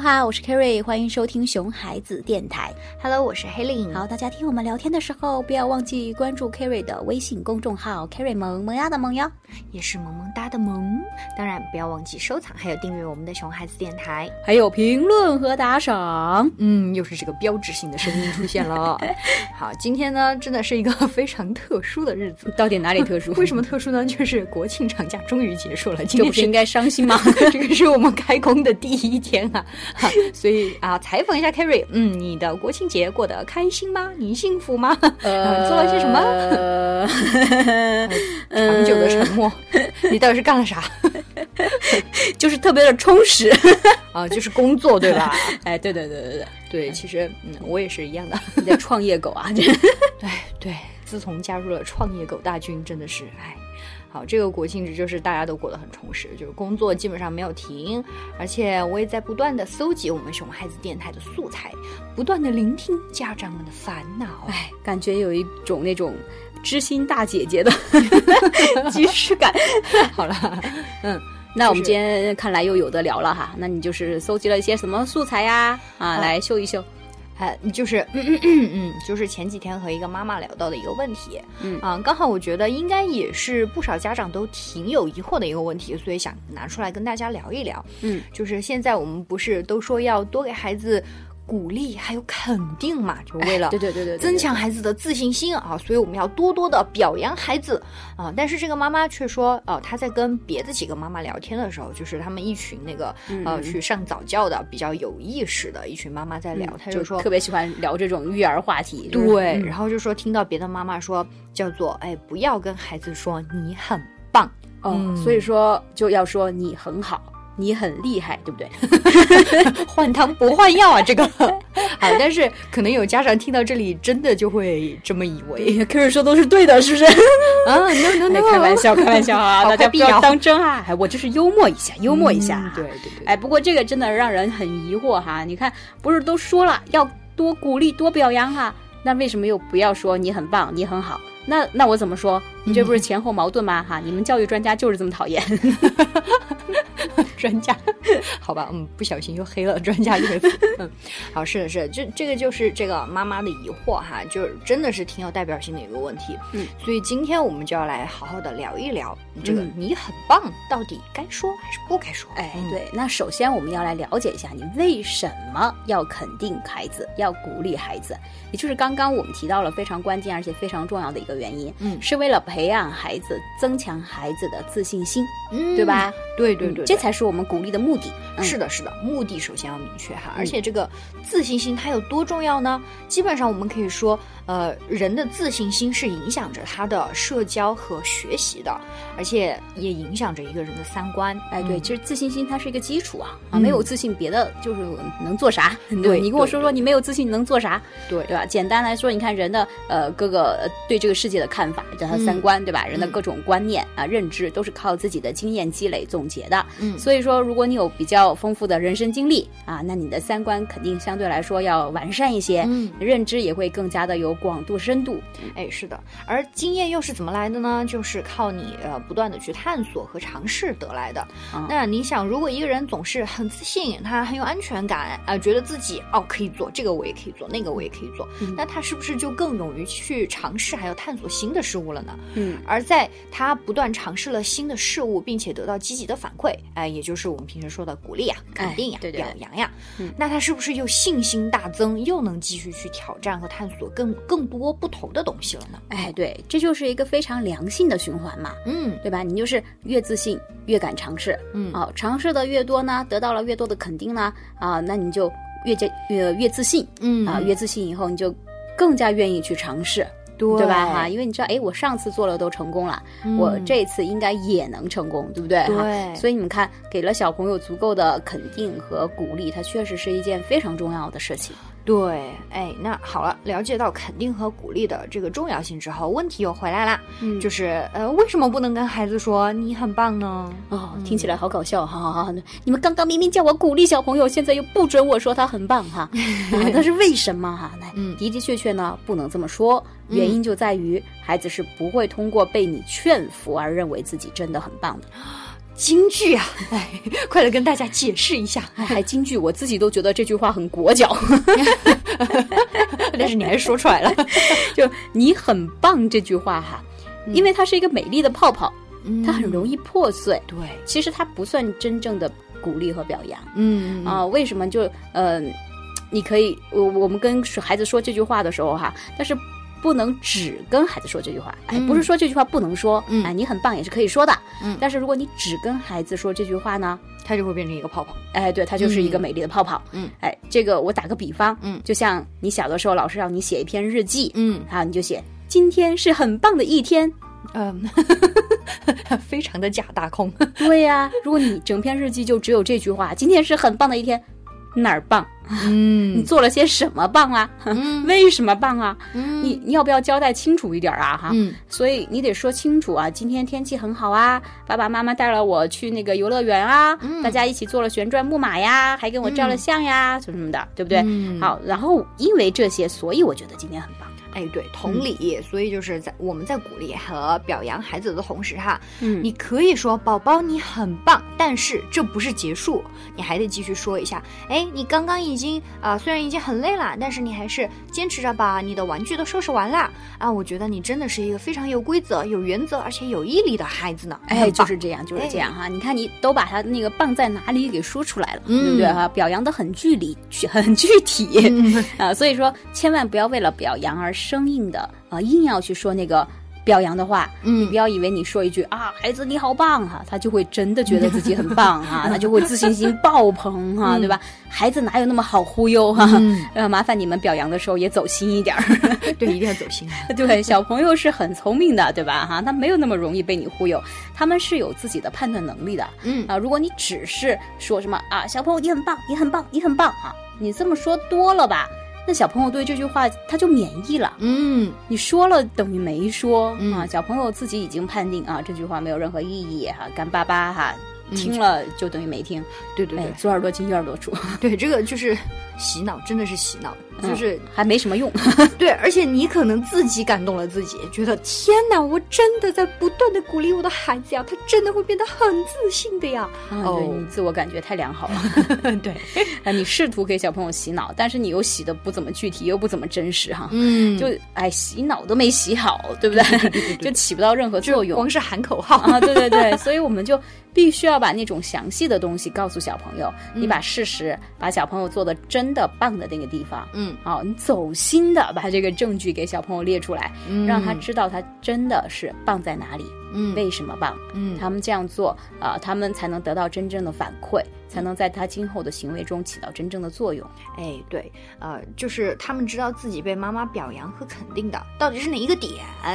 喽哈，我是 Kerry，欢迎收听熊孩子电台。Hello，我是黑令。好，大家听我们聊天的时候，不要忘记关注 Kerry 的微信公众号 Kerry 萌萌呀的萌哟，也是萌萌哒的萌。当然，不要忘记收藏，还有订阅我们的熊孩子电台。还有评论和打赏。嗯，又是这个标志性的声音出现了。好，今天呢，真的是一个非常特殊的日子。到底哪里特殊？为什么特殊呢？就是国庆长假终于结束了，这不是应该伤心吗？这个是我们开工的第一天啊，哈 所以啊，采访一下 Kerry，嗯，你的国庆节过得开心吗？你幸福吗？呃，做了些什么？呃，长久的沉默，你到底是干了啥？就是特别的充实啊，就是工作对吧？哎，对对对对对对，其实嗯，我也是一样的，你的创业狗啊，对对，自从加入了创业狗大军，真的是哎。好，这个国庆节就是大家都过得很充实，就是工作基本上没有停，而且我也在不断的搜集我们熊孩子电台的素材，不断的聆听家长们的烦恼，哎，感觉有一种那种知心大姐姐的 即视感。好了，嗯。那我们今天看来又有的聊了哈，那你就是搜集了一些什么素材呀？啊，来秀一秀。呃，就是嗯嗯嗯嗯，就是前几天和一个妈妈聊到的一个问题，嗯啊，刚好我觉得应该也是不少家长都挺有疑惑的一个问题，所以想拿出来跟大家聊一聊。嗯，就是现在我们不是都说要多给孩子。鼓励还有肯定嘛，就为了对对对对增强孩子的自信心啊，所以我们要多多的表扬孩子。啊。但是这个妈妈却说，哦，她在跟别的几个妈妈聊天的时候，就是他们一群那个呃去上早教的比较有意识的一群妈妈在聊，她就说特别喜欢聊这种育儿话题，对，然后就说听到别的妈妈说叫做哎，不要跟孩子说你很棒。嗯，所以说就要说你很好。你很厉害，对不对？换汤不换药啊，这个 好，但是可能有家长听到这里，真的就会这么以为。可是说都是对的，是不是？啊，no no no，开玩笑，开玩笑啊，大家不要当真啊！哎，我就是幽默一下，幽默一下。对对对。哎，不过这个真的让人很疑惑哈。你看，不是都说了要多鼓励、多表扬哈？那为什么又不要说你很棒、你很好？那那我怎么说？你这不是前后矛盾吗？哈，你们教育专家就是这么讨厌。专家，好吧，嗯，不小心又黑了“专家”这个词。嗯，好，是的，是的，这这个就是这个妈妈的疑惑哈，就是真的是挺有代表性的一个问题。嗯，所以今天我们就要来好好的聊一聊这个“你很棒”到底该说还是不该说？哎，对，那首先我们要来了解一下你为什么要肯定孩子，要鼓励孩子，也就是刚刚我们提到了非常关键而且非常重要的一个原因，嗯，是为了培养孩子，增强孩子的自信心，嗯，对吧？对对对，这才是我们鼓励的目的。是的，是的，目的首先要明确哈，而且这个自信心它有多重要呢？基本上我们可以说，呃，人的自信心是影响着他的社交和学习的，而且也影响着一个人的三观。哎，对，其实自信心它是一个基础啊，啊，没有自信，别的就是能做啥？对，你跟我说说，你没有自信，你能做啥？对，对吧？简单来说，你看人的呃各个对这个世界的看法，叫他三观，对吧？人的各种观念啊、认知都是靠自己的经验积累总结的。嗯，所以说，如果你有比较丰富的人生经历啊，那你的三观肯定相对来说要完善一些，嗯，认知也会更加的有广度深度。哎，是的，而经验又是怎么来的呢？就是靠你呃不断的去探索和尝试得来的。嗯、那你想，如果一个人总是很自信，他很有安全感啊、呃，觉得自己哦可以做这个，我也可以做那个，我也可以做，嗯、那他是不是就更勇于去尝试还有探索新的事物了呢？嗯，而在他不断尝试了新的事物，并且得到积极的反馈，哎、呃，也就是我们平时说的鼓励呀、肯定呀、表扬呀，嗯，那他是不是又信心大增，又能继续去挑战和探索更更多不同的东西了呢？哎，对，这就是一个非常良性的循环嘛，嗯，对吧？你就是越自信，越敢尝试，嗯，啊，尝试的越多呢，得到了越多的肯定呢，啊，那你就越加越越自信，嗯啊，越自信以后你就更加愿意去尝试。对对吧？哈，因为你知道，哎，我上次做了都成功了，嗯、我这次应该也能成功，对不对？对。所以你们看，给了小朋友足够的肯定和鼓励，它确实是一件非常重要的事情。对，哎，那好了，了解到肯定和鼓励的这个重要性之后，问题又回来了，嗯，就是呃，为什么不能跟孩子说你很棒呢？哦，听起来好搞笑，哈哈哈！你们刚刚明明叫我鼓励小朋友，现在又不准我说他很棒哈，啊，但是为什么哈？那嗯，的的确确呢，不能这么说，原因就在于孩子是不会通过被你劝服而认为自己真的很棒的。京剧啊！哎，快来跟大家解释一下。哎，还京剧，我自己都觉得这句话很裹脚。但是你还是说出来了，就你很棒这句话哈，因为它是一个美丽的泡泡，它很容易破碎。对，其实它不算真正的鼓励和表扬。嗯啊，为什么就呃，你可以我我们跟孩子说这句话的时候哈，但是不能只跟孩子说这句话。哎，不是说这句话不能说，嗯哎，你很棒也是可以说的。嗯，但是如果你只跟孩子说这句话呢？它就会变成一个泡泡，哎，对，它就是一个美丽的泡泡。嗯，哎，这个我打个比方，嗯，就像你小的时候，老师让你写一篇日记，嗯，好，你就写今天是很棒的一天，嗯，非常的假大空。对呀，如果你整篇日记就只有这句话，今天是很棒的一天，哪儿棒？嗯，你做了些什么棒啊？嗯，为什么棒啊？嗯，你你要不要交代清楚一点啊？哈，嗯，所以你得说清楚啊。今天天气很好啊，爸爸妈妈带了我去那个游乐园啊，大家一起坐了旋转木马呀，还跟我照了相呀，什么什么的，对不对？好，然后因为这些，所以我觉得今天很棒。哎，对，同理，所以就是在我们在鼓励和表扬孩子的同时，哈，嗯，你可以说宝宝你很棒，但是这不是结束，你还得继续说一下。哎，你刚刚已经啊，虽然已经很累了，但是你还是坚持着把你的玩具都收拾完了啊！我觉得你真的是一个非常有规则、有原则而且有毅力的孩子呢。哎，就是这样，就是这样哈。你看，你都把他那个棒在哪里给说出来了，对不对哈？表扬的很具体，很具体 啊。所以说，千万不要为了表扬而生硬的。啊，硬要去说那个表扬的话，嗯，你不要以为你说一句啊，孩子你好棒哈，他就会真的觉得自己很棒哈，他就会自信心爆棚哈，对吧？孩子哪有那么好忽悠哈？嗯，麻烦你们表扬的时候也走心一点儿，对，一定要走心。对，小朋友是很聪明的，对吧？哈，他没有那么容易被你忽悠，他们是有自己的判断能力的。嗯啊，如果你只是说什么啊，小朋友你很棒，你很棒，你很棒啊，你这么说多了吧？那小朋友对这句话他就免疫了，嗯，你说了等于没说嗯。啊，小朋友自己已经判定啊这句话没有任何意义哈，干巴巴哈，听了就等于没听，哎对对。对，左耳朵进右耳朵出，对，这个就是洗脑，真的是洗脑，就是还没什么用，对，而且你可能自己感动了自己，觉得天哪，我真的在不断的鼓励我的孩子呀，他真的会变得很自信的呀。哦，对你自我感觉太良好了，对，啊，你试图给小朋友洗脑，但是你又洗的不怎么具体，又不怎么真实哈，嗯，就哎洗脑都没洗好，对不对？就起不到任何作用，光是喊口号。啊，对对对，所以我们就必须要把那种详细的东西告诉小朋友，你把事实，把小朋友做的真的棒的那个地方，嗯，好，你走心的把这个证据给小朋友列出来，嗯让他知道他真的是棒在哪里，嗯为什么棒，嗯他们这样做啊、他们才能得到真正的反馈，才能在他今后的行为中起到真正的作用。哎，对，呃，就是他们知道自己被妈妈表扬和肯定的到底是哪一个点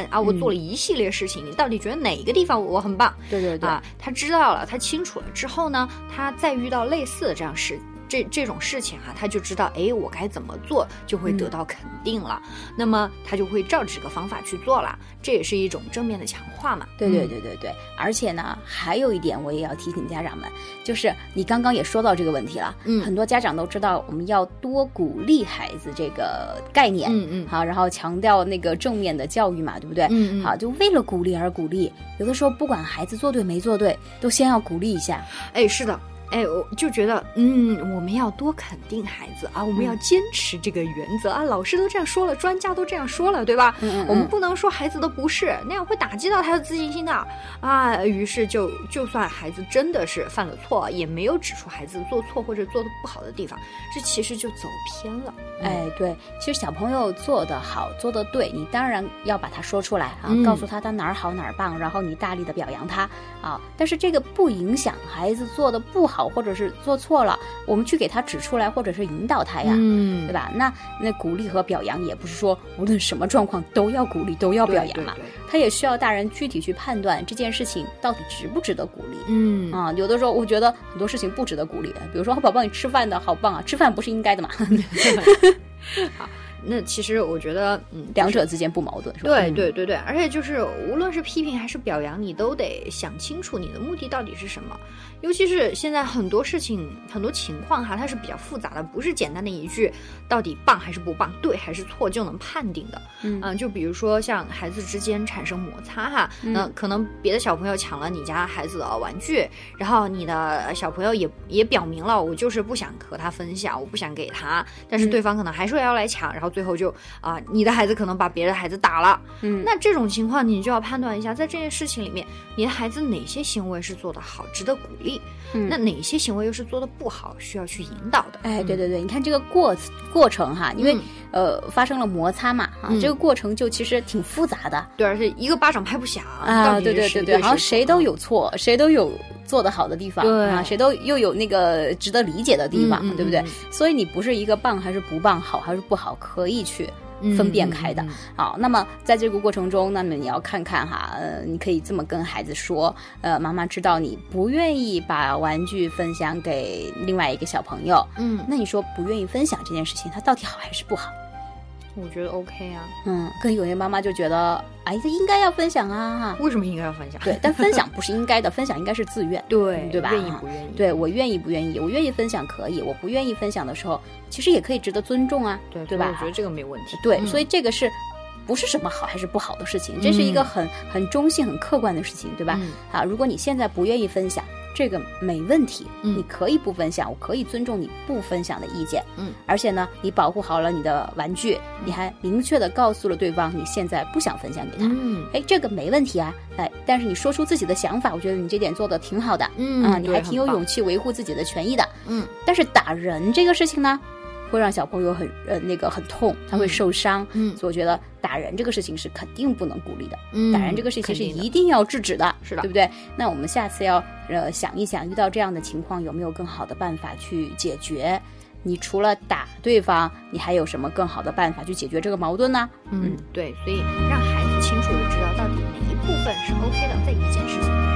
啊？我做了一系列事情，你到底觉得哪一个地方我很棒？对对对，啊，他知道了，他清楚了之后呢，他再遇到类似的这样事。这这种事情啊，他就知道，哎，我该怎么做就会得到肯定了。那么他就会照这个方法去做了，这也是一种正面的强化嘛。对对对对对，而且呢，还有一点我也要提醒家长们，就是你刚刚也说到这个问题了，嗯很多家长都知道我们要多鼓励孩子这个概念，嗯嗯好，然后强调那个正面的教育嘛，对不对？嗯嗯好，就为了鼓励而鼓励，有的时候不管孩子做对没做对，都先要鼓励一下。哎，是的。哎，我就觉得，嗯，我们要多肯定孩子啊，我们要坚持这个原则、啊。老师都这样说了，专家都这样说了，对吧？嗯嗯我们不能说孩子的不是，那样会打击到他的自信心的啊。于是就就算孩子真的是犯了错，也没有指出孩子做错或者做的不好的地方，这其实就走偏了。哎，对，其实小朋友做得好，做得对，你当然要把他说出来啊，嗯告诉他他哪儿好哪儿棒，然后你大力的表扬他啊。但是这个不影响孩子做的不好，或者是做错了，我们去给他指出来，或者是引导他呀。嗯对吧？那那鼓励和表扬也不是说无论什么状况都要鼓励，都要表扬嘛。对对对他也需要大人具体去判断这件事情到底值不值得鼓励。嗯啊，有的时候我觉得很多事情不值得鼓励，比如说宝宝你吃饭的好棒啊，吃饭不是应该的嘛？那其实我觉得，嗯，两者之间不矛盾，是吧？对对对对，而且就是无论是批评还是表扬，你都得想清楚你的目的到底是什么。尤其是现在很多事情、很多情况哈，它是比较复杂的，不是简单的一句到底棒还是不棒、对还是错就能判定的。嗯，就比如说像孩子之间产生摩擦哈，那可能别的小朋友抢了你家孩子的玩具，然后你的小朋友也也表明了，我就是不想和他分享，我不想给他，但是对方可能还是要来抢，然后最后就啊，你的孩子可能把别的孩子打了。嗯，那这种情况你就要判断一下，在这件事情里面，你的孩子哪些行为是做得好，值得鼓励。嗯那哪些行为又是做得不好，需要去引导的？哎，对对对，你看这个过过程哈，因为呃发生了摩擦嘛，哈，这个过程就其实挺复杂的。对，而且一个巴掌拍不响啊，对对对对，好像谁都有错，谁都有做得好的地方，对啊，谁都又有那个值得理解的地方，对不对？所以你不是一个棒还是不棒，好还是不好，可以去。分辨开的，好，那么在这个过程中，那么你要看看哈，呃，你可以这么跟孩子说，呃，妈妈知道你不愿意把玩具分享给另外一个小朋友，嗯，那你说不愿意分享这件事情，它到底好还是不好？我觉得 OK 啊，嗯，跟有些妈妈就觉得，哎，这应该要分享啊，为什么应该要分享？对，但分享不是应该的，分享应该是自愿，对，对吧？愿意不愿意？对我愿意不愿意？我愿意分享可以，我不愿意分享的时候，其实也可以值得尊重啊，对，对吧？我觉得这个没有问题，对，所以这个是不是什么好还是不好的事情？这是一个很很中性、很客观的事情，对吧？啊，如果你现在不愿意分享。这个没问题，你可以不分享，我可以尊重你不分享的意见。嗯，而且呢，你保护好了你的玩具，你还明确的告诉了对方你现在不想分享给他。嗯，哎，这个没问题啊。哎，但是你说出自己的想法，我觉得你这点做的挺好的。嗯，啊，你还挺有勇气维护自己的权益的。嗯，但是打人这个事情呢？会让小朋友很呃那个很痛，他会受伤，嗯，所以我觉得打人这个事情是肯定不能鼓励的，嗯，打人这个事情是一定要制止的，是的，对不对？那我们下次要呃想一想，遇到这样的情况有没有更好的办法去解决？你除了打对方，你还有什么更好的办法去解决这个矛盾呢？嗯，对，所以让孩子清楚的知道到底哪一部分是 OK 的，在以前。